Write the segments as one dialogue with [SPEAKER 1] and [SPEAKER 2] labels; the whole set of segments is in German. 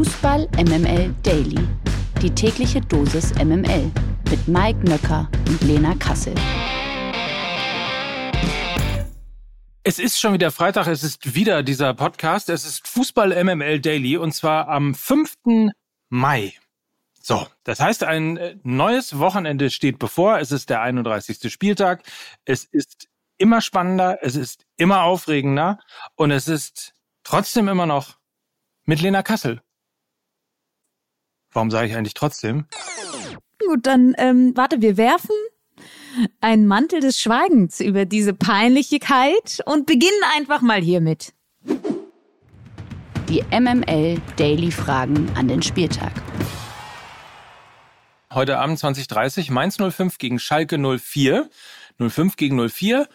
[SPEAKER 1] Fußball MML Daily. Die tägliche Dosis MML mit Mike Nöcker und Lena Kassel.
[SPEAKER 2] Es ist schon wieder Freitag, es ist wieder dieser Podcast. Es ist Fußball MML Daily und zwar am 5. Mai. So, das heißt, ein äh, neues Wochenende steht bevor. Es ist der 31. Spieltag. Es ist immer spannender, es ist immer aufregender und es ist trotzdem immer noch mit Lena Kassel. Warum sage ich eigentlich trotzdem?
[SPEAKER 3] Gut, dann ähm, warte, wir werfen einen Mantel des Schweigens über diese Peinlichkeit und beginnen einfach mal hiermit.
[SPEAKER 1] Die MML Daily Fragen an den Spieltag.
[SPEAKER 2] Heute Abend 2030 Mainz 05 gegen Schalke 04. 05 gegen 04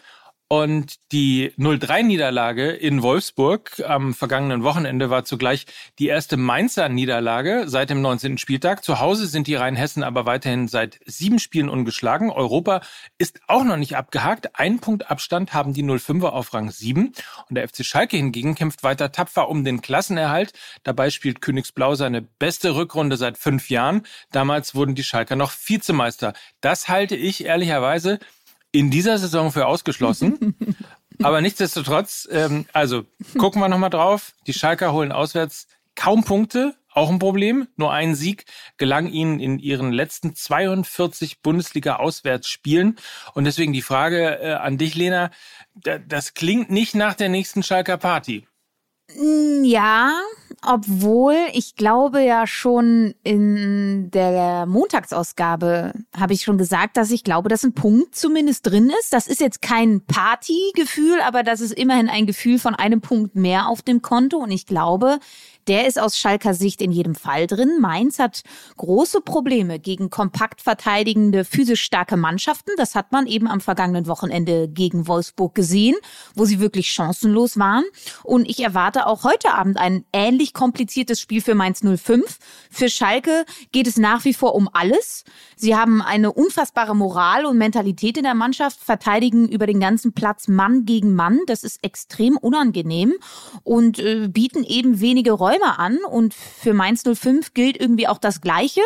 [SPEAKER 2] und die 0-3-Niederlage in Wolfsburg am vergangenen Wochenende war zugleich die erste Mainzer Niederlage seit dem 19. Spieltag. Zu Hause sind die Rheinhessen aber weiterhin seit sieben Spielen ungeschlagen. Europa ist auch noch nicht abgehakt. Ein Punkt Abstand haben die 05er auf Rang 7. Und der FC Schalke hingegen kämpft weiter tapfer um den Klassenerhalt. Dabei spielt Königsblau seine beste Rückrunde seit fünf Jahren. Damals wurden die Schalker noch Vizemeister. Das halte ich ehrlicherweise in dieser Saison für ausgeschlossen. Aber nichtsdestotrotz, ähm, also gucken wir nochmal drauf. Die Schalker holen auswärts kaum Punkte, auch ein Problem. Nur ein Sieg gelang ihnen in ihren letzten 42 Bundesliga-Auswärtsspielen. Und deswegen die Frage äh, an dich, Lena. Das klingt nicht nach der nächsten Schalker Party.
[SPEAKER 3] Mm, ja, obwohl ich glaube ja schon in der Montagsausgabe habe ich schon gesagt, dass ich glaube, dass ein Punkt zumindest drin ist. Das ist jetzt kein Partygefühl, aber das ist immerhin ein Gefühl von einem Punkt mehr auf dem Konto. Und ich glaube, der ist aus Schalker Sicht in jedem Fall drin. Mainz hat große Probleme gegen kompakt verteidigende, physisch starke Mannschaften. Das hat man eben am vergangenen Wochenende gegen Wolfsburg gesehen, wo sie wirklich chancenlos waren. Und ich erwarte auch heute Abend ein ähnlich kompliziertes Spiel für Mainz 05. Für Schalke geht es nach wie vor um alles. Sie haben eine unfassbare Moral und Mentalität in der Mannschaft, verteidigen über den ganzen Platz Mann gegen Mann. Das ist extrem unangenehm und äh, bieten eben wenige Räume Räume an und für Mainz 05 gilt irgendwie auch das Gleiche.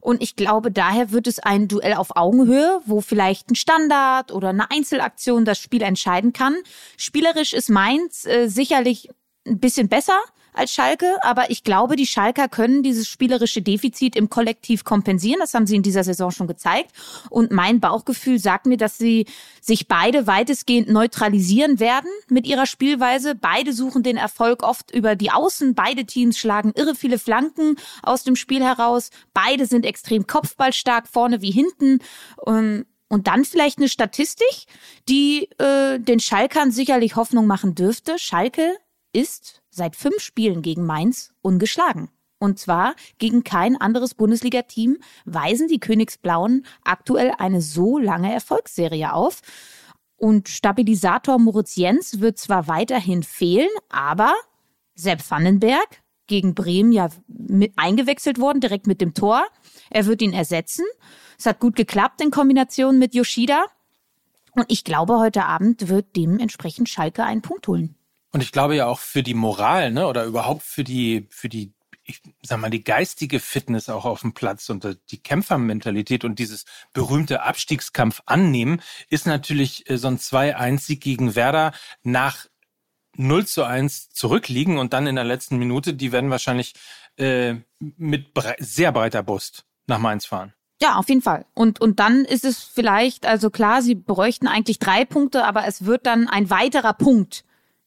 [SPEAKER 3] Und ich glaube, daher wird es ein Duell auf Augenhöhe, wo vielleicht ein Standard oder eine Einzelaktion das Spiel entscheiden kann. Spielerisch ist Mainz äh, sicherlich ein bisschen besser als Schalke, aber ich glaube, die Schalker können dieses spielerische Defizit im Kollektiv kompensieren. Das haben sie in dieser Saison schon gezeigt. Und mein Bauchgefühl sagt mir, dass sie sich beide weitestgehend neutralisieren werden mit ihrer Spielweise. Beide suchen den Erfolg oft über die Außen. Beide Teams schlagen irre viele Flanken aus dem Spiel heraus. Beide sind extrem kopfballstark vorne wie hinten. Und und dann vielleicht eine Statistik, die äh, den Schalkern sicherlich Hoffnung machen dürfte. Schalke ist seit fünf Spielen gegen Mainz ungeschlagen. Und zwar gegen kein anderes Bundesliga-Team weisen die Königsblauen aktuell eine so lange Erfolgsserie auf. Und Stabilisator Moritz Jens wird zwar weiterhin fehlen, aber Sepp Vandenberg gegen Bremen ja mit eingewechselt worden, direkt mit dem Tor. Er wird ihn ersetzen. Es hat gut geklappt in Kombination mit Yoshida. Und ich glaube, heute Abend wird dementsprechend Schalke einen Punkt holen.
[SPEAKER 2] Und ich glaube ja auch für die Moral, ne, oder überhaupt für die, für die, ich sag mal, die geistige Fitness auch auf dem Platz und die Kämpfermentalität und dieses berühmte Abstiegskampf annehmen, ist natürlich äh, so ein 2-1-Sieg gegen Werder nach 0 zu 1 zurückliegen und dann in der letzten Minute, die werden wahrscheinlich äh, mit bre sehr breiter Brust nach Mainz fahren.
[SPEAKER 3] Ja, auf jeden Fall. Und, und dann ist es vielleicht, also klar, sie bräuchten eigentlich drei Punkte, aber es wird dann ein weiterer Punkt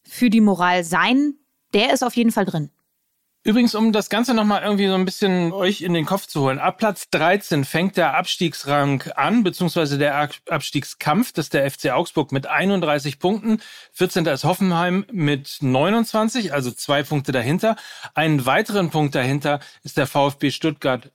[SPEAKER 3] für die Moral sein, der ist auf jeden Fall drin.
[SPEAKER 2] Übrigens, um das Ganze nochmal irgendwie so ein bisschen euch in den Kopf zu holen. Ab Platz 13 fängt der Abstiegsrang an, beziehungsweise der Abstiegskampf. Das ist der FC Augsburg mit 31 Punkten. 14. ist Hoffenheim mit 29, also zwei Punkte dahinter. Einen weiteren Punkt dahinter ist der VfB Stuttgart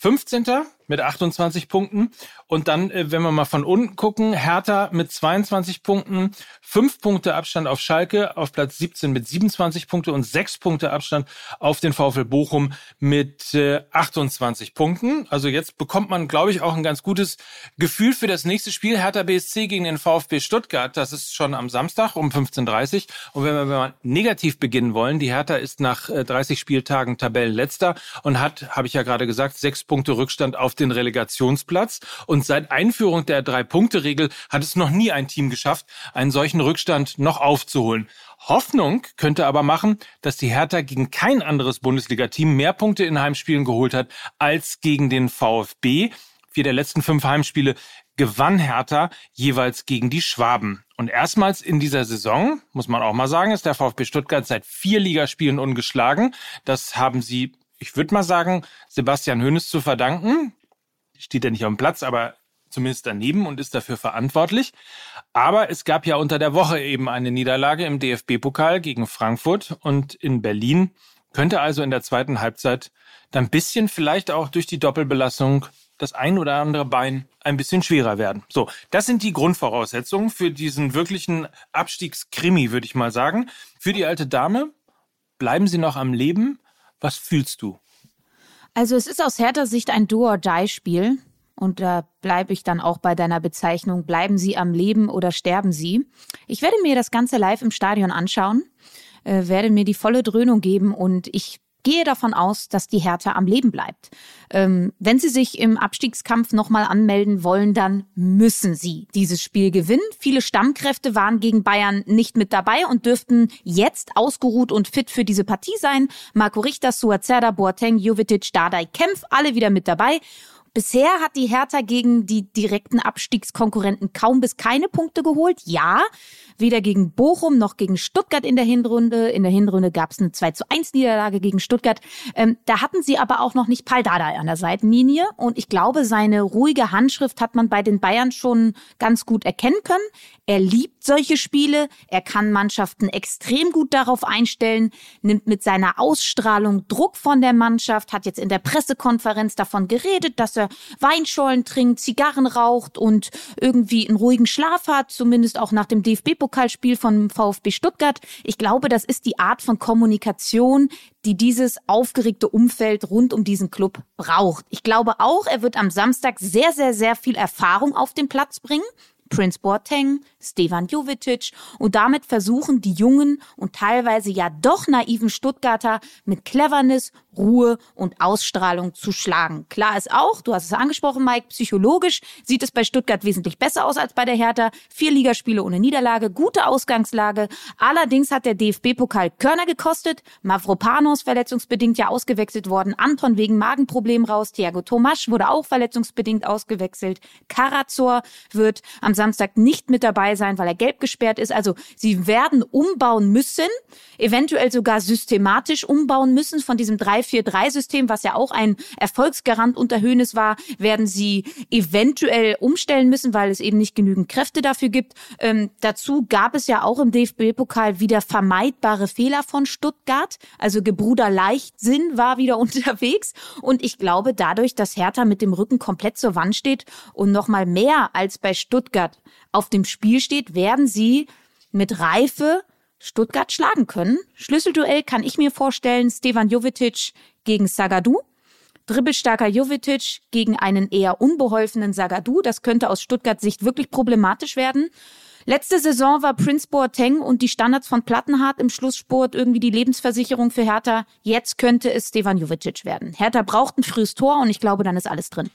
[SPEAKER 2] 15. mit 28 Punkten. Und dann, äh, wenn wir mal von unten gucken, Hertha mit 22 Punkten, fünf Punkte Abstand auf Schalke auf Platz 17 mit 27 Punkte und sechs Punkte Abstand auf den VfL Bochum mit 28 äh, Punkten. Also jetzt bekommt man, glaube ich, auch ein ganz gutes Gefühl für das nächste Spiel. Hertha BSC gegen den VfB Stuttgart. Das ist schon am Samstag um 15.30 Uhr. Und wenn wir mal negativ beginnen wollen, die Hertha ist nach 30 äh, Spieltagen Tabellenletzter und hat, habe ich ja gerade gesagt, sechs Punkte Rückstand auf den Relegationsplatz. Und seit Einführung der Drei-Punkte-Regel hat es noch nie ein Team geschafft, einen solchen Rückstand noch aufzuholen. Hoffnung könnte aber machen, dass die Hertha gegen kein anderes Bundesliga-Team mehr Punkte in Heimspielen geholt hat als gegen den VfB. Vier der letzten fünf Heimspiele gewann Hertha jeweils gegen die Schwaben. Und erstmals in dieser Saison, muss man auch mal sagen, ist der VfB Stuttgart seit vier Ligaspielen ungeschlagen. Das haben sie, ich würde mal sagen, Sebastian Hoeneß zu verdanken. Steht ja nicht auf dem Platz, aber zumindest daneben und ist dafür verantwortlich. Aber es gab ja unter der Woche eben eine Niederlage im DFB-Pokal gegen Frankfurt und in Berlin könnte also in der zweiten Halbzeit dann ein bisschen vielleicht auch durch die Doppelbelastung das ein oder andere Bein ein bisschen schwerer werden. So, das sind die Grundvoraussetzungen für diesen wirklichen Abstiegskrimi, würde ich mal sagen. Für die alte Dame, bleiben Sie noch am Leben? Was fühlst du?
[SPEAKER 3] Also es ist aus härter Sicht ein Do-or-Die-Spiel. Und da bleibe ich dann auch bei deiner Bezeichnung, bleiben Sie am Leben oder sterben Sie. Ich werde mir das Ganze live im Stadion anschauen, äh, werde mir die volle Dröhnung geben und ich gehe davon aus, dass die Hertha am Leben bleibt. Ähm, wenn sie sich im Abstiegskampf nochmal anmelden wollen, dann müssen sie dieses Spiel gewinnen. Viele Stammkräfte waren gegen Bayern nicht mit dabei und dürften jetzt ausgeruht und fit für diese Partie sein. Marco Richter, Suazerda, Boateng, Jovetic, Dardai, Kempf, alle wieder mit dabei. Bisher hat die Hertha gegen die direkten Abstiegskonkurrenten kaum bis keine Punkte geholt. Ja, weder gegen Bochum noch gegen Stuttgart in der Hinrunde. In der Hinrunde gab es eine 2 zu 1 Niederlage gegen Stuttgart. Ähm, da hatten sie aber auch noch nicht Paul Dardai an der Seitenlinie. Und ich glaube, seine ruhige Handschrift hat man bei den Bayern schon ganz gut erkennen können. Er liebt solche Spiele. Er kann Mannschaften extrem gut darauf einstellen, nimmt mit seiner Ausstrahlung Druck von der Mannschaft, hat jetzt in der Pressekonferenz davon geredet, dass er er Weinschollen trinkt, Zigarren raucht und irgendwie einen ruhigen Schlaf hat, zumindest auch nach dem DFB-Pokalspiel von VfB Stuttgart. Ich glaube, das ist die Art von Kommunikation, die dieses aufgeregte Umfeld rund um diesen Club braucht. Ich glaube auch, er wird am Samstag sehr, sehr, sehr viel Erfahrung auf den Platz bringen. Prince Boateng, Stevan Jovetic und damit versuchen die jungen und teilweise ja doch naiven Stuttgarter mit Cleverness, Ruhe und Ausstrahlung zu schlagen. Klar ist auch, du hast es angesprochen, Mike, psychologisch sieht es bei Stuttgart wesentlich besser aus als bei der Hertha. Vier Ligaspiele ohne Niederlage, gute Ausgangslage. Allerdings hat der DFB-Pokal Körner gekostet. Mavropanos verletzungsbedingt ja ausgewechselt worden. Anton wegen Magenproblem raus. Thiago Tomasch wurde auch verletzungsbedingt ausgewechselt. Karazor wird am Samstag nicht mit dabei sein, weil er gelb gesperrt ist. Also sie werden umbauen müssen, eventuell sogar systematisch umbauen müssen von diesem 3-4-3-System, was ja auch ein Erfolgsgarant unter Höhnes war, werden sie eventuell umstellen müssen, weil es eben nicht genügend Kräfte dafür gibt. Ähm, dazu gab es ja auch im DFB-Pokal wieder vermeidbare Fehler von Stuttgart. Also Gebruder Leichtsinn war wieder unterwegs. Und ich glaube, dadurch, dass Hertha mit dem Rücken komplett zur Wand steht und nochmal mehr als bei Stuttgart auf dem Spiel steht, werden sie mit Reife Stuttgart schlagen können. Schlüsselduell kann ich mir vorstellen, Stevan Jovetic gegen Sagadu. Dribbelstarker Jovetic gegen einen eher unbeholfenen Sagadu. Das könnte aus Stuttgart Sicht wirklich problematisch werden. Letzte Saison war Prince Boateng und die Standards von Plattenhardt im Schlusssport irgendwie die Lebensversicherung für Hertha. Jetzt könnte es Stevan Jovetic werden. Hertha braucht ein frühes Tor und ich glaube, dann ist alles drin.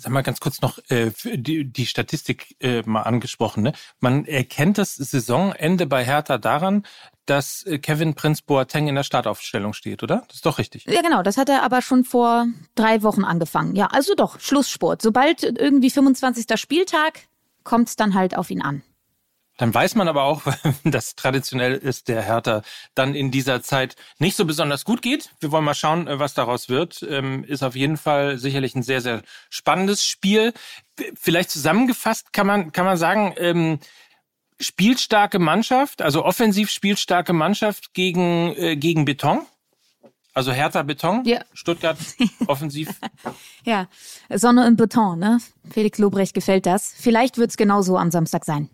[SPEAKER 2] Sag mal ganz kurz noch äh, die, die Statistik äh, mal angesprochen. Ne? Man erkennt das Saisonende bei Hertha daran, dass äh, Kevin Prince Boateng in der Startaufstellung steht, oder? Das ist doch richtig.
[SPEAKER 3] Ja, genau. Das hat er aber schon vor drei Wochen angefangen. Ja, also doch, Schlusssport. Sobald irgendwie 25. Spieltag, kommt es dann halt auf ihn an.
[SPEAKER 2] Dann weiß man aber auch, dass traditionell ist der Hertha dann in dieser Zeit nicht so besonders gut geht. Wir wollen mal schauen, äh, was daraus wird. Ähm, ist auf jeden Fall sicherlich ein sehr, sehr spannendes Spiel. Vielleicht zusammengefasst kann man, kann man sagen, ähm, spielstarke Mannschaft, also offensiv spielstarke Mannschaft gegen, äh, gegen Beton? Also härter Beton, ja. Stuttgart offensiv.
[SPEAKER 3] ja, Sonne und Beton, ne? Felix Lobrecht gefällt das. Vielleicht wird es genauso am Samstag sein.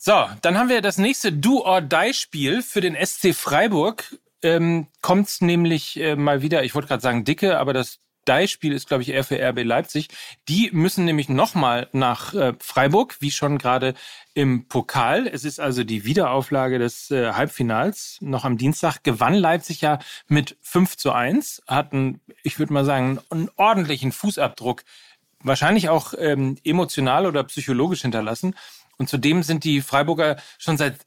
[SPEAKER 2] So, dann haben wir das nächste Do-or-Die-Spiel für den SC Freiburg. Ähm, Kommt nämlich äh, mal wieder, ich wollte gerade sagen dicke, aber das Die-Spiel ist, glaube ich, eher für RB Leipzig. Die müssen nämlich nochmal nach äh, Freiburg, wie schon gerade im Pokal. Es ist also die Wiederauflage des äh, Halbfinals. Noch am Dienstag gewann Leipzig ja mit 5 zu 1, hatten, ich würde mal sagen, einen ordentlichen Fußabdruck, wahrscheinlich auch ähm, emotional oder psychologisch hinterlassen. Und zudem sind die Freiburger schon seit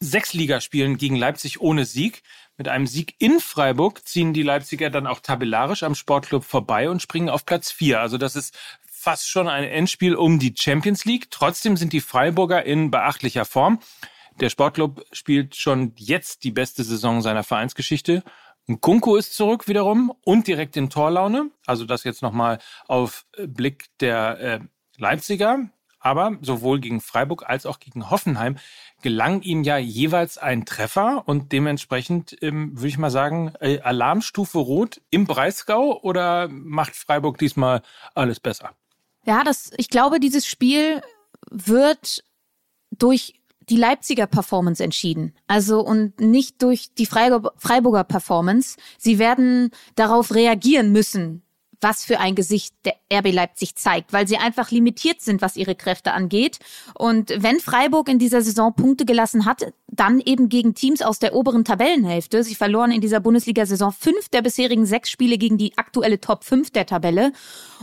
[SPEAKER 2] sechs Ligaspielen gegen Leipzig ohne Sieg. Mit einem Sieg in Freiburg ziehen die Leipziger dann auch tabellarisch am Sportclub vorbei und springen auf Platz vier. Also das ist fast schon ein Endspiel um die Champions League. Trotzdem sind die Freiburger in beachtlicher Form. Der Sportclub spielt schon jetzt die beste Saison seiner Vereinsgeschichte. Kunko ist zurück wiederum und direkt in Torlaune. Also das jetzt nochmal auf Blick der äh, Leipziger. Aber sowohl gegen Freiburg als auch gegen Hoffenheim gelang ihm ja jeweils ein Treffer und dementsprechend ähm, würde ich mal sagen, äh, Alarmstufe Rot im Breisgau oder macht Freiburg diesmal alles besser?
[SPEAKER 3] Ja, das, ich glaube, dieses Spiel wird durch die Leipziger Performance entschieden. Also und nicht durch die Freiburger Performance. Sie werden darauf reagieren müssen, was für ein Gesicht der RB Leipzig zeigt, weil sie einfach limitiert sind, was ihre Kräfte angeht. Und wenn Freiburg in dieser Saison Punkte gelassen hat, dann eben gegen Teams aus der oberen Tabellenhälfte. Sie verloren in dieser Bundesliga-Saison fünf der bisherigen sechs Spiele gegen die aktuelle Top 5 der Tabelle.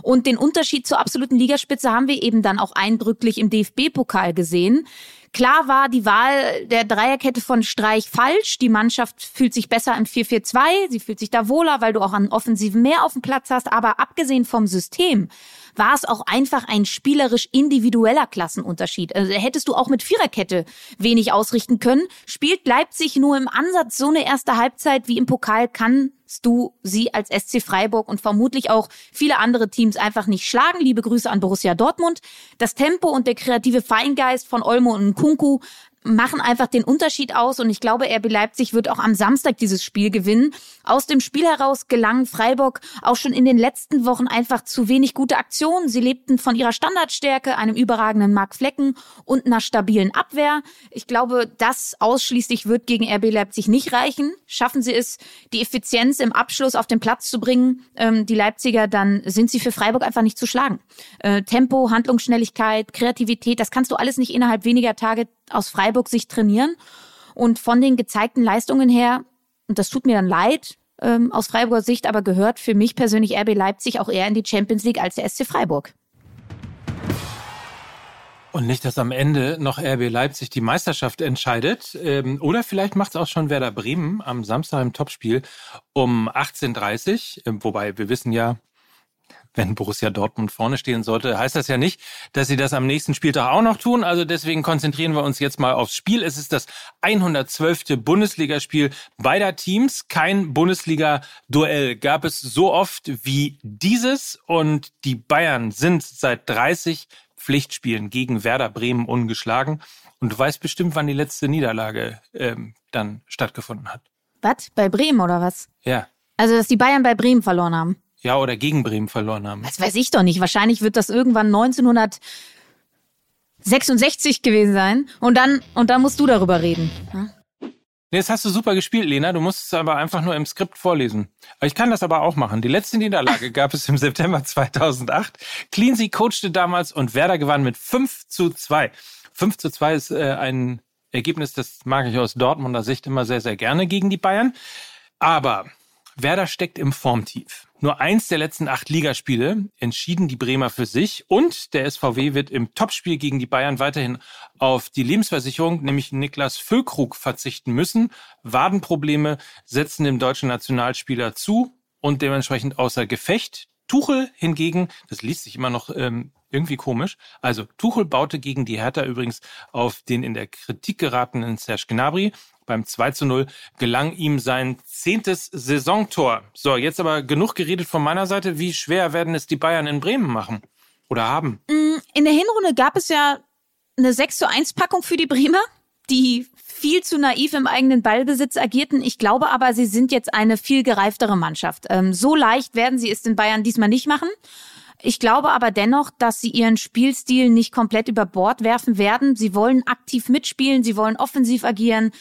[SPEAKER 3] Und den Unterschied zur absoluten Ligaspitze haben wir eben dann auch eindrücklich im DFB-Pokal gesehen. Klar war die Wahl der Dreierkette von Streich falsch. Die Mannschaft fühlt sich besser im 4-4-2. Sie fühlt sich da wohler, weil du auch an Offensiven mehr auf dem Platz hast. Aber abgesehen vom System war es auch einfach ein spielerisch individueller Klassenunterschied. Also hättest du auch mit Viererkette wenig ausrichten können. Spielt Leipzig nur im Ansatz so eine erste Halbzeit wie im Pokal, kann du sie als SC Freiburg und vermutlich auch viele andere Teams einfach nicht schlagen. Liebe Grüße an Borussia Dortmund. Das Tempo und der kreative Feingeist von Olmo und Kunku machen einfach den Unterschied aus und ich glaube, RB Leipzig wird auch am Samstag dieses Spiel gewinnen. Aus dem Spiel heraus gelang Freiburg auch schon in den letzten Wochen einfach zu wenig gute Aktionen. Sie lebten von ihrer Standardstärke, einem überragenden Mark Flecken und einer stabilen Abwehr. Ich glaube, das ausschließlich wird gegen RB Leipzig nicht reichen. Schaffen sie es, die Effizienz im Abschluss auf den Platz zu bringen, ähm, die Leipziger, dann sind sie für Freiburg einfach nicht zu schlagen. Äh, Tempo, Handlungsschnelligkeit, Kreativität, das kannst du alles nicht innerhalb weniger Tage aus Freiburg sich trainieren. Und von den gezeigten Leistungen her, und das tut mir dann leid, ähm, aus Freiburger Sicht, aber gehört für mich persönlich RB Leipzig auch eher in die Champions League als der SC Freiburg.
[SPEAKER 2] Und nicht, dass am Ende noch RB Leipzig die Meisterschaft entscheidet. Ähm, oder vielleicht macht es auch schon Werder Bremen am Samstag im Topspiel um 18.30 Uhr. Wobei wir wissen ja, wenn Borussia Dortmund vorne stehen sollte, heißt das ja nicht, dass sie das am nächsten Spieltag auch noch tun. Also deswegen konzentrieren wir uns jetzt mal aufs Spiel. Es ist das 112. Bundesligaspiel beider Teams. Kein Bundesliga-Duell gab es so oft wie dieses und die Bayern sind seit 30 Pflichtspielen gegen Werder Bremen ungeschlagen. Und du weißt bestimmt, wann die letzte Niederlage ähm, dann stattgefunden hat.
[SPEAKER 3] Was? Bei Bremen oder was?
[SPEAKER 2] Ja.
[SPEAKER 3] Also, dass die Bayern bei Bremen verloren haben.
[SPEAKER 2] Ja, oder gegen Bremen verloren haben.
[SPEAKER 3] Das weiß ich doch nicht. Wahrscheinlich wird das irgendwann 1966 gewesen sein. Und dann, und dann musst du darüber reden. Hm?
[SPEAKER 2] Nee, das hast du super gespielt, Lena. Du musst es aber einfach nur im Skript vorlesen. Ich kann das aber auch machen. Die letzte Niederlage gab es im September 2008. Cleansey coachte damals und Werder gewann mit 5 zu 2. 5 zu 2 ist äh, ein Ergebnis, das mag ich aus Dortmunder Sicht immer sehr, sehr gerne gegen die Bayern. Aber Werder steckt im Formtief. Nur eins der letzten acht Ligaspiele entschieden die Bremer für sich und der SVW wird im Topspiel gegen die Bayern weiterhin auf die Lebensversicherung, nämlich Niklas Füllkrug, verzichten müssen. Wadenprobleme setzen dem deutschen Nationalspieler zu und dementsprechend außer Gefecht. Tuchel hingegen, das liest sich immer noch ähm, irgendwie komisch. Also Tuchel baute gegen die Hertha übrigens auf den in der Kritik geratenen Serge Gnabry beim 2 zu 0 gelang ihm sein zehntes Saisontor. So, jetzt aber genug geredet von meiner Seite. Wie schwer werden es die Bayern in Bremen machen? Oder haben?
[SPEAKER 3] Mm, in der Hinrunde gab es ja eine 6 zu 1 Packung für die Bremer, die viel zu naiv im eigenen Ballbesitz agierten. Ich glaube aber, sie sind jetzt eine viel gereiftere Mannschaft. Ähm, so leicht werden sie es in Bayern diesmal nicht machen. Ich glaube aber dennoch, dass sie ihren Spielstil nicht komplett über Bord werfen werden. Sie wollen aktiv mitspielen, sie wollen offensiv agieren.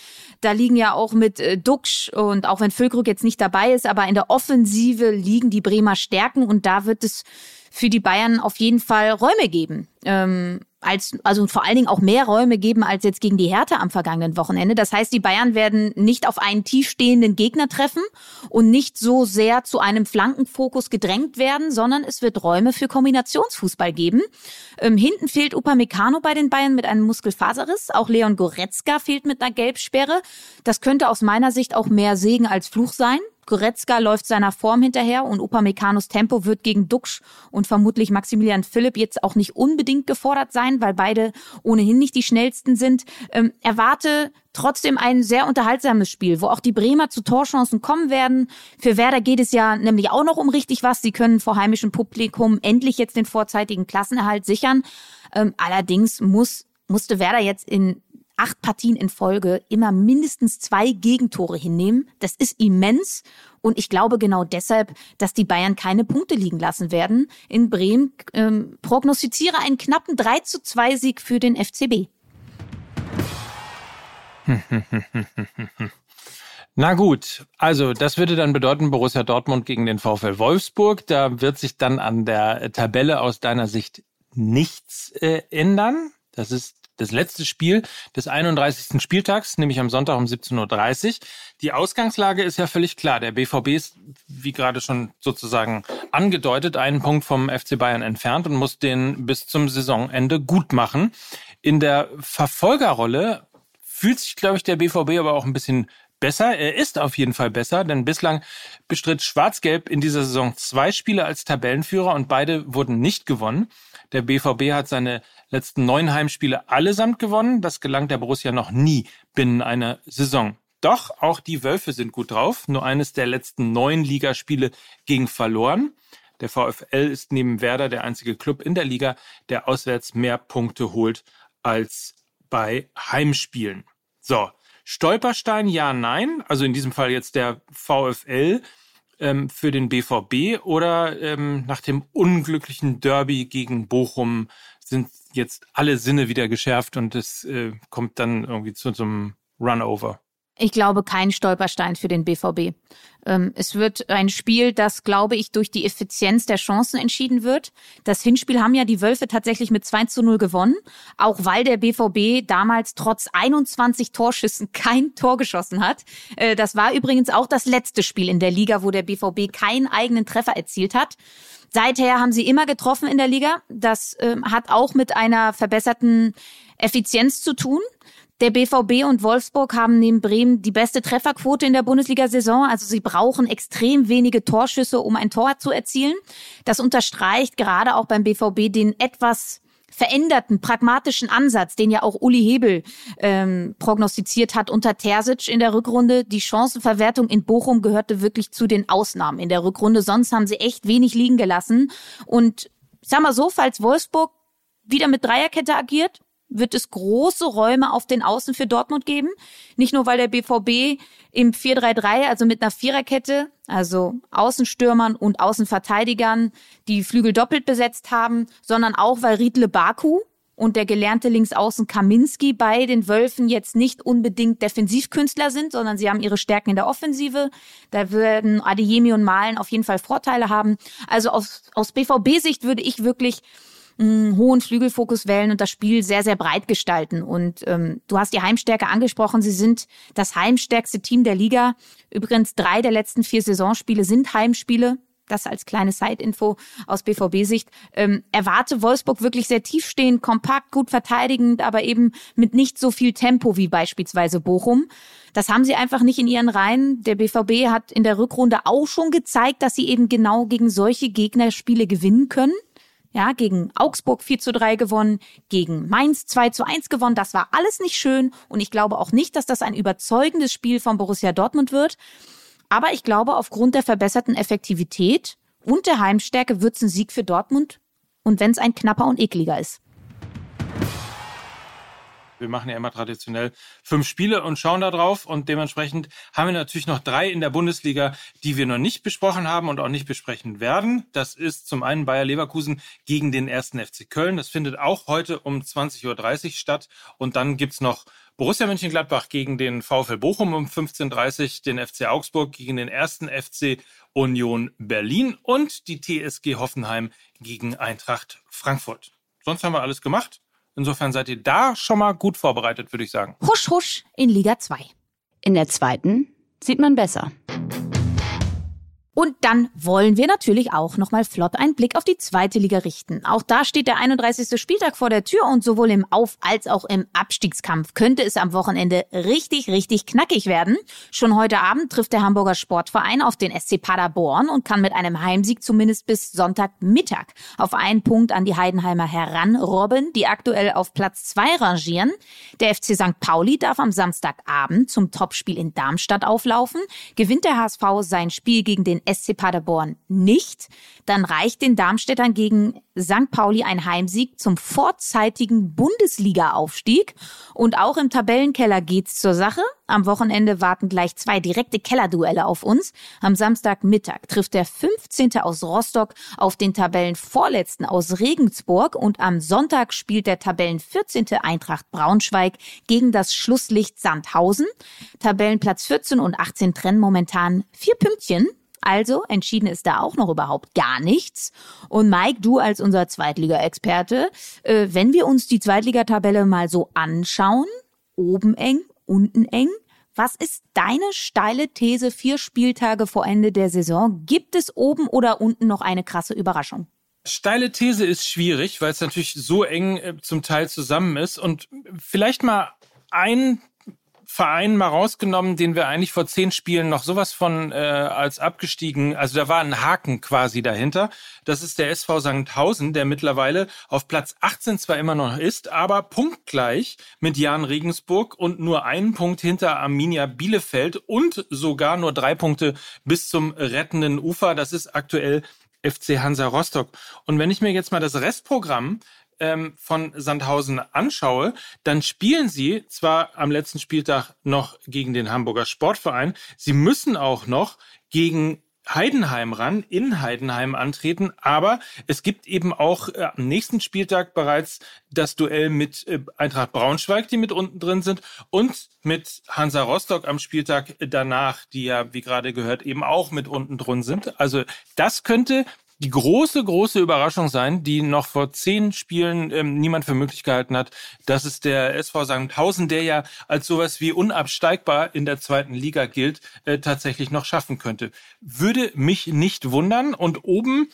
[SPEAKER 3] Da liegen ja auch mit äh, Duxch und auch wenn Füllkrug jetzt nicht dabei ist, aber in der Offensive liegen die Bremer Stärken und da wird es für die Bayern auf jeden Fall Räume geben. Ähm, als, also vor allen Dingen auch mehr Räume geben als jetzt gegen die Hertha am vergangenen Wochenende. Das heißt, die Bayern werden nicht auf einen tiefstehenden Gegner treffen und nicht so sehr zu einem Flankenfokus gedrängt werden, sondern es wird Räume für Kombinationsfußball geben. Ähm, hinten fehlt Upamecano bei den Bayern mit einem Muskelfaserriss. Auch Leon Goretzka fehlt mit einer Gelbsperre. Das könnte aus meiner Sicht auch mehr Segen als Fluch sein. Goretzka läuft seiner Form hinterher und Upamecano's Tempo wird gegen Duxch und vermutlich Maximilian Philipp jetzt auch nicht unbedingt gefordert sein, weil beide ohnehin nicht die schnellsten sind. Ähm, erwarte trotzdem ein sehr unterhaltsames Spiel, wo auch die Bremer zu Torchancen kommen werden. Für Werder geht es ja nämlich auch noch um richtig was. Sie können vor heimischem Publikum endlich jetzt den vorzeitigen Klassenerhalt sichern. Ähm, allerdings muss musste Werder jetzt in acht Partien in Folge immer mindestens zwei Gegentore hinnehmen. Das ist immens. Und ich glaube genau deshalb, dass die Bayern keine Punkte liegen lassen werden. In Bremen ähm, prognostiziere einen knappen 3 zu 2 Sieg für den FCB.
[SPEAKER 2] Na gut, also das würde dann bedeuten Borussia Dortmund gegen den VfL Wolfsburg. Da wird sich dann an der Tabelle aus deiner Sicht nichts äh, ändern. Das ist das letzte Spiel des 31. Spieltags, nämlich am Sonntag um 17.30 Uhr. Die Ausgangslage ist ja völlig klar. Der BVB ist, wie gerade schon sozusagen angedeutet, einen Punkt vom FC Bayern entfernt und muss den bis zum Saisonende gut machen. In der Verfolgerrolle fühlt sich, glaube ich, der BVB aber auch ein bisschen besser. Er ist auf jeden Fall besser, denn bislang bestritt Schwarz-Gelb in dieser Saison zwei Spiele als Tabellenführer und beide wurden nicht gewonnen. Der BVB hat seine letzten neun Heimspiele allesamt gewonnen. Das gelang der Borussia noch nie binnen einer Saison. Doch auch die Wölfe sind gut drauf. Nur eines der letzten neun Ligaspiele ging verloren. Der VfL ist neben Werder der einzige Club in der Liga, der auswärts mehr Punkte holt als bei Heimspielen. So, Stolperstein ja, nein. Also in diesem Fall jetzt der VfL ähm, für den BVB oder ähm, nach dem unglücklichen Derby gegen Bochum sind jetzt alle Sinne wieder geschärft und es äh, kommt dann irgendwie zu so einem Runover.
[SPEAKER 3] Ich glaube, kein Stolperstein für den BVB. Ähm, es wird ein Spiel, das, glaube ich, durch die Effizienz der Chancen entschieden wird. Das Hinspiel haben ja die Wölfe tatsächlich mit 2 zu 0 gewonnen, auch weil der BVB damals trotz 21 Torschüssen kein Tor geschossen hat. Äh, das war übrigens auch das letzte Spiel in der Liga, wo der BVB keinen eigenen Treffer erzielt hat. Seither haben sie immer getroffen in der Liga. Das äh, hat auch mit einer verbesserten Effizienz zu tun. Der BVB und Wolfsburg haben neben Bremen die beste Trefferquote in der Bundesliga-Saison. Also sie brauchen extrem wenige Torschüsse, um ein Tor zu erzielen. Das unterstreicht gerade auch beim BVB den etwas veränderten, pragmatischen Ansatz, den ja auch Uli Hebel ähm, prognostiziert hat unter Terzic in der Rückrunde. Die Chancenverwertung in Bochum gehörte wirklich zu den Ausnahmen in der Rückrunde. Sonst haben sie echt wenig liegen gelassen. Und sag mal so, falls Wolfsburg wieder mit Dreierkette agiert, wird es große Räume auf den Außen für Dortmund geben. Nicht nur, weil der BVB im 4-3-3, also mit einer Viererkette, also Außenstürmern und Außenverteidigern, die Flügel doppelt besetzt haben, sondern auch, weil Riedle Baku und der gelernte Linksaußen Kaminski bei den Wölfen jetzt nicht unbedingt Defensivkünstler sind, sondern sie haben ihre Stärken in der Offensive. Da werden Adeyemi und Malen auf jeden Fall Vorteile haben. Also aus, aus BVB-Sicht würde ich wirklich einen hohen Flügelfokus wählen und das Spiel sehr, sehr breit gestalten. Und ähm, du hast die Heimstärke angesprochen. Sie sind das heimstärkste Team der Liga. Übrigens, drei der letzten vier Saisonspiele sind Heimspiele. Das als kleine Side-Info aus BVB-Sicht. Ähm, erwarte Wolfsburg wirklich sehr tiefstehend, kompakt, gut verteidigend, aber eben mit nicht so viel Tempo wie beispielsweise Bochum. Das haben sie einfach nicht in ihren Reihen. Der BVB hat in der Rückrunde auch schon gezeigt, dass sie eben genau gegen solche Gegnerspiele gewinnen können. Ja, gegen Augsburg 4 zu 3 gewonnen, gegen Mainz 2 zu 1 gewonnen. Das war alles nicht schön und ich glaube auch nicht, dass das ein überzeugendes Spiel von Borussia Dortmund wird. Aber ich glaube, aufgrund der verbesserten Effektivität und der Heimstärke wird es ein Sieg für Dortmund und wenn es ein knapper und ekliger ist.
[SPEAKER 2] Wir machen ja immer traditionell fünf Spiele und schauen da drauf. Und dementsprechend haben wir natürlich noch drei in der Bundesliga, die wir noch nicht besprochen haben und auch nicht besprechen werden. Das ist zum einen Bayer Leverkusen gegen den ersten FC Köln. Das findet auch heute um 20.30 Uhr statt. Und dann gibt's noch Borussia Mönchengladbach gegen den VfL Bochum um 15.30 Uhr, den FC Augsburg gegen den ersten FC Union Berlin und die TSG Hoffenheim gegen Eintracht Frankfurt. Sonst haben wir alles gemacht. Insofern seid ihr da schon mal gut vorbereitet, würde ich sagen.
[SPEAKER 3] Husch, husch in Liga 2.
[SPEAKER 1] In der zweiten sieht man besser.
[SPEAKER 3] Und dann wollen wir natürlich auch nochmal flott einen Blick auf die zweite Liga richten. Auch da steht der 31. Spieltag vor der Tür und sowohl im Auf- als auch im Abstiegskampf könnte es am Wochenende richtig, richtig knackig werden. Schon heute Abend trifft der Hamburger Sportverein auf den SC Paderborn und kann mit einem Heimsieg zumindest bis Sonntagmittag auf einen Punkt an die Heidenheimer heranrobben, die aktuell auf Platz zwei rangieren. Der FC St. Pauli darf am Samstagabend zum Topspiel in Darmstadt auflaufen. Gewinnt der HSV sein Spiel gegen den SC Paderborn nicht, dann reicht den Darmstädtern gegen St. Pauli ein Heimsieg zum vorzeitigen Bundesliga-Aufstieg. Und auch im Tabellenkeller geht's zur Sache. Am Wochenende warten gleich zwei direkte Kellerduelle auf uns. Am Samstagmittag trifft der 15. aus Rostock auf den Tabellenvorletzten aus Regensburg und am Sonntag spielt der Tabellen 14. Eintracht Braunschweig gegen das Schlusslicht Sandhausen. Tabellenplatz 14 und 18 trennen momentan vier Pünktchen. Also entschieden ist da auch noch überhaupt gar nichts. Und Mike, du als unser Zweitliga-Experte, äh, wenn wir uns die Zweitligatabelle mal so anschauen, oben eng, unten eng, was ist deine steile These vier Spieltage vor Ende der Saison? Gibt es oben oder unten noch eine krasse Überraschung?
[SPEAKER 2] Steile These ist schwierig, weil es natürlich so eng äh, zum Teil zusammen ist. Und vielleicht mal ein Verein mal rausgenommen, den wir eigentlich vor zehn Spielen noch sowas von äh, als abgestiegen, also da war ein Haken quasi dahinter. Das ist der SV Sankhausen, der mittlerweile auf Platz 18 zwar immer noch ist, aber punktgleich mit Jan Regensburg und nur einen Punkt hinter Arminia Bielefeld und sogar nur drei Punkte bis zum rettenden Ufer. Das ist aktuell FC Hansa Rostock. Und wenn ich mir jetzt mal das Restprogramm ähm, von Sandhausen anschaue, dann spielen sie zwar am letzten Spieltag noch gegen den Hamburger Sportverein, sie müssen auch noch gegen Heidenheim ran, in Heidenheim antreten, aber es gibt eben auch äh, am nächsten Spieltag bereits das Duell mit äh, Eintracht Braunschweig, die mit unten drin sind, und mit Hansa Rostock am Spieltag danach, die ja, wie gerade gehört, eben auch mit unten drin sind. Also das könnte die große, große Überraschung sein, die noch vor zehn Spielen ähm, niemand für möglich gehalten hat. Das ist der SV Sandhausen, der ja als sowas wie unabsteigbar in der zweiten Liga gilt, äh, tatsächlich noch schaffen könnte. Würde mich nicht wundern. Und oben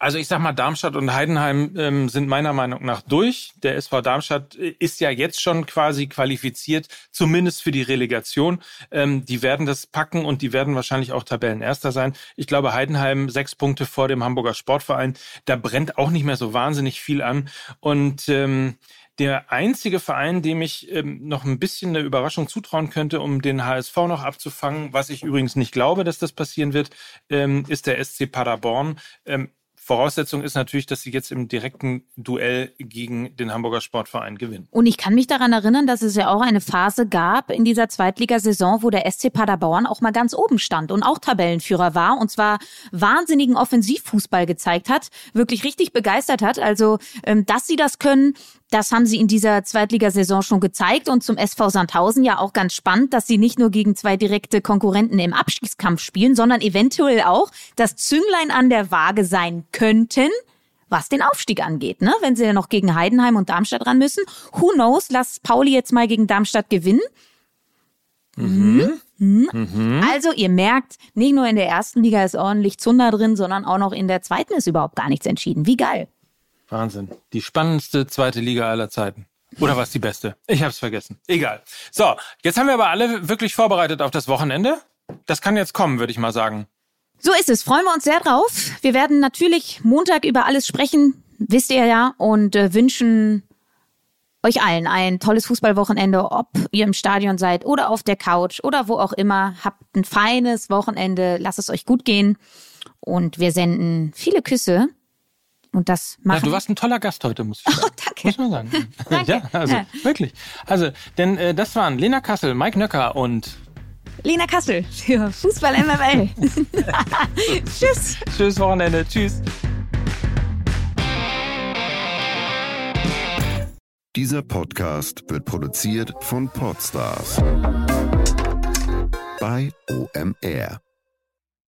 [SPEAKER 2] also ich sag mal, Darmstadt und Heidenheim ähm, sind meiner Meinung nach durch. Der SV Darmstadt äh, ist ja jetzt schon quasi qualifiziert, zumindest für die Relegation. Ähm, die werden das packen und die werden wahrscheinlich auch Tabellenerster sein. Ich glaube, Heidenheim sechs Punkte vor dem Hamburger Sportverein. Da brennt auch nicht mehr so wahnsinnig viel an. Und ähm, der einzige Verein, dem ich ähm, noch ein bisschen eine Überraschung zutrauen könnte, um den HSV noch abzufangen, was ich übrigens nicht glaube, dass das passieren wird, ähm, ist der SC Paderborn. Ähm, Voraussetzung ist natürlich, dass sie jetzt im direkten Duell gegen den Hamburger Sportverein gewinnen.
[SPEAKER 3] Und ich kann mich daran erinnern, dass es ja auch eine Phase gab in dieser Zweitligasaison, wo der SC Paderborn auch mal ganz oben stand und auch Tabellenführer war und zwar wahnsinnigen Offensivfußball gezeigt hat, wirklich richtig begeistert hat. Also, ähm, dass sie das können, das haben sie in dieser Zweitligasaison schon gezeigt und zum SV Sandhausen ja auch ganz spannend, dass sie nicht nur gegen zwei direkte Konkurrenten im Abstiegskampf spielen, sondern eventuell auch das Zünglein an der Waage sein könnten, was den Aufstieg angeht, ne? Wenn sie ja noch gegen Heidenheim und Darmstadt ran müssen. Who knows? Lass Pauli jetzt mal gegen Darmstadt gewinnen. Mhm. Mhm. Mhm. Also ihr merkt, nicht nur in der ersten Liga ist ordentlich Zunder drin, sondern auch noch in der zweiten ist überhaupt gar nichts entschieden. Wie geil.
[SPEAKER 2] Wahnsinn. Die spannendste zweite Liga aller Zeiten. Oder was die beste? Ich hab's vergessen. Egal. So, jetzt haben wir aber alle wirklich vorbereitet auf das Wochenende. Das kann jetzt kommen, würde ich mal sagen.
[SPEAKER 3] So ist es. Freuen wir uns sehr drauf. Wir werden natürlich Montag über alles sprechen, wisst ihr ja, und äh, wünschen euch allen ein tolles Fußballwochenende, ob ihr im Stadion seid oder auf der Couch oder wo auch immer. Habt ein feines Wochenende, lasst es euch gut gehen und wir senden viele Küsse Und das machen.
[SPEAKER 2] Ja, du warst ein toller Gast heute, muss ich sagen.
[SPEAKER 3] Oh, danke.
[SPEAKER 2] Muss man sagen.
[SPEAKER 3] Danke.
[SPEAKER 2] Ja, also
[SPEAKER 3] Ja.
[SPEAKER 2] wirklich. Also, denn äh, das waren Lena Kassel, Mike Nöcker und
[SPEAKER 3] Lena Kassel für Fußball MML. Tschüss.
[SPEAKER 2] tschüss Wochenende. Tschüss.
[SPEAKER 4] Dieser Podcast wird produziert von Podstars bei OMR.